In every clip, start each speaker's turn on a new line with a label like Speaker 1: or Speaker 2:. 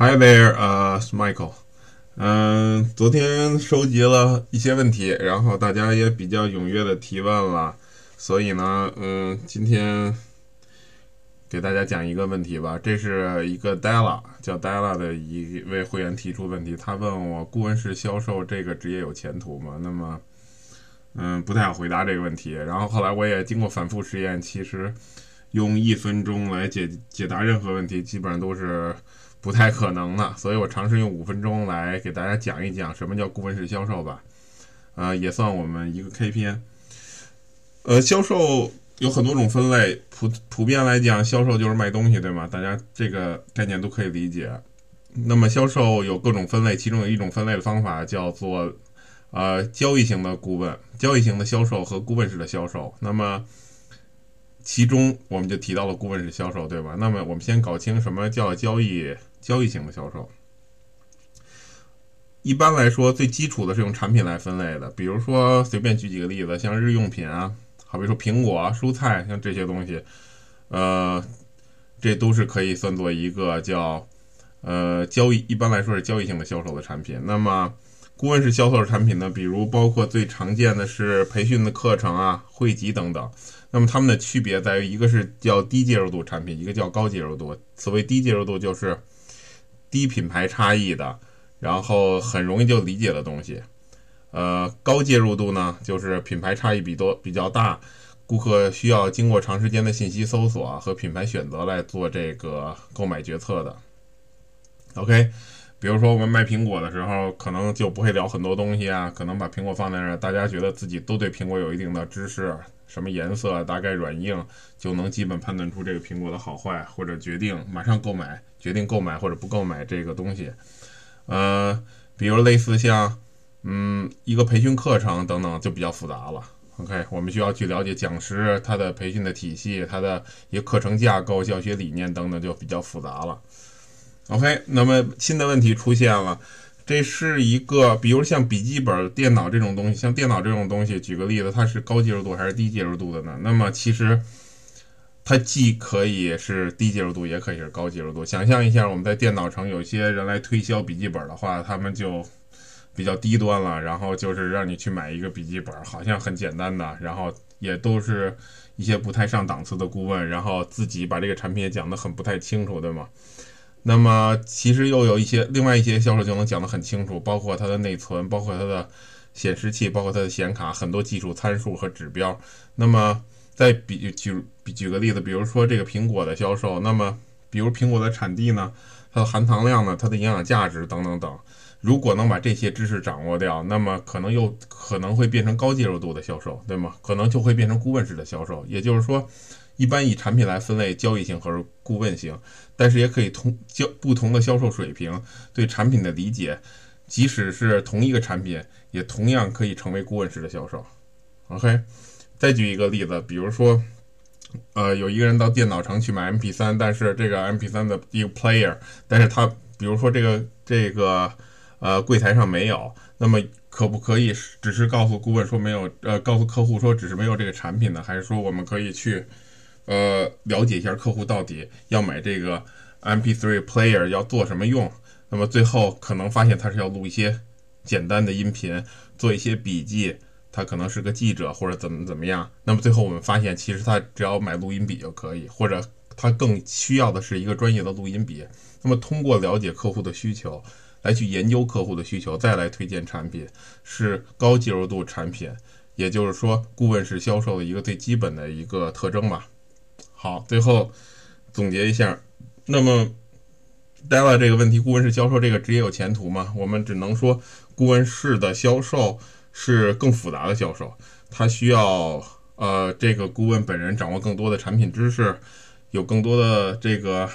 Speaker 1: Hi there，呃、是 Michael。嗯、昨天收集了一些问题，然后大家也比较踊跃的提问了，所以呢，嗯、今天给大家讲一个问题吧。这是一个 Della 叫 Della 的一位会员提出问题，他问我顾问式销售这个职业有前途吗？那么，嗯，不太好回答这个问题。然后后来我也经过反复实验，其实用一分钟来解解答任何问题，基本上都是不太可能的。所以我尝试用五分钟来给大家讲一讲什么叫顾问式销售吧，呃，也算我们一个 KPI。呃，销售有很多种分类，普普遍来讲，销售就是卖东西，对吗？大家这个概念都可以理解。那么销售有各种分类，其中有一种分类的方法叫做呃交易型的顾问、交易型的销售和顾问式的销售。那么其中我们就提到了顾问式销售，对吧？那么我们先搞清什么叫交易交易型的销售。一般来说，最基础的是用产品来分类的，比如说随便举几个例子，像日用品啊，好比说苹果啊、蔬菜，像这些东西，呃，这都是可以算作一个叫呃交易，一般来说是交易性的销售的产品。那么顾问式销售的产品呢，比如包括最常见的是培训的课程啊、会籍等等。那么它们的区别在于，一个是叫低介入度产品，一个叫高介入度。所谓低介入度，就是低品牌差异的，然后很容易就理解的东西。呃，高介入度呢，就是品牌差异比多比较大，顾客需要经过长时间的信息搜索和品牌选择来做这个购买决策的。OK，比如说我们卖苹果的时候，可能就不会聊很多东西啊，可能把苹果放在那儿，大家觉得自己都对苹果有一定的知识，什么颜色、大概软硬，就能基本判断出这个苹果的好坏，或者决定马上购买，决定购买或者不购买这个东西。呃，比如类似像，嗯，一个培训课程等等，就比较复杂了。OK，我们需要去了解讲师他的培训的体系，他的一个课程架构、教学理念等等，就比较复杂了。OK，那么新的问题出现了，这是一个，比如像笔记本电脑这种东西，像电脑这种东西，举个例子，它是高接受度还是低接受度的呢？那么其实它既可以是低接受度，也可以是高接受度。想象一下，我们在电脑城有些人来推销笔记本的话，他们就比较低端了，然后就是让你去买一个笔记本，好像很简单的，然后也都是一些不太上档次的顾问，然后自己把这个产品也讲得很不太清楚，对吗？那么其实又有一些另外一些销售就能讲得很清楚，包括它的内存，包括它的显示器，包括它的显卡，很多技术参数和指标。那么再比举举个例子，比如说这个苹果的销售，那么比如苹果的产地呢，它的含糖量呢，它的营养价值等等等，如果能把这些知识掌握掉，那么可能又可能会变成高介入度的销售，对吗？可能就会变成顾问式的销售，也就是说。一般以产品来分类，交易型和顾问型，但是也可以通交不同的销售水平对产品的理解，即使是同一个产品，也同样可以成为顾问式的销售。OK，再举一个例子，比如说，呃，有一个人到电脑城去买 MP3，但是这个 MP3 的一个 player，但是他比如说这个这个呃柜台上没有，那么可不可以只是告诉顾问说没有，呃，告诉客户说只是没有这个产品呢？还是说我们可以去？呃，了解一下客户到底要买这个 MP3 player 要做什么用。那么最后可能发现他是要录一些简单的音频，做一些笔记。他可能是个记者或者怎么怎么样。那么最后我们发现，其实他只要买录音笔就可以，或者他更需要的是一个专业的录音笔。那么通过了解客户的需求，来去研究客户的需求，再来推荐产品，是高介入度产品，也就是说顾问式销售的一个最基本的一个特征吧。好，最后总结一下，那么 Della 这个问题，顾问式销售这个职业有前途吗？我们只能说，顾问式的销售是更复杂的销售，它需要呃这个顾问本人掌握更多的产品知识，有更多的这个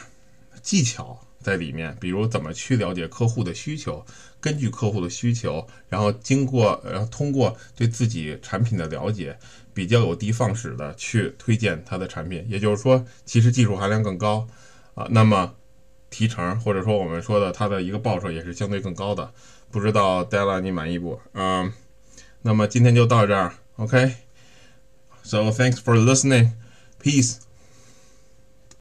Speaker 1: 技巧在里面，比如怎么去了解客户的需求，根据客户的需求，然后经过然后通过对自己产品的了解。比较有的放矢的去推荐他的产品，也就是说，其实技术含量更高啊，那么提成或者说我们说的它的一个报酬也是相对更高的。不知道 Della 你满意不？嗯，那么今天就到这儿，OK？So thanks for listening, peace.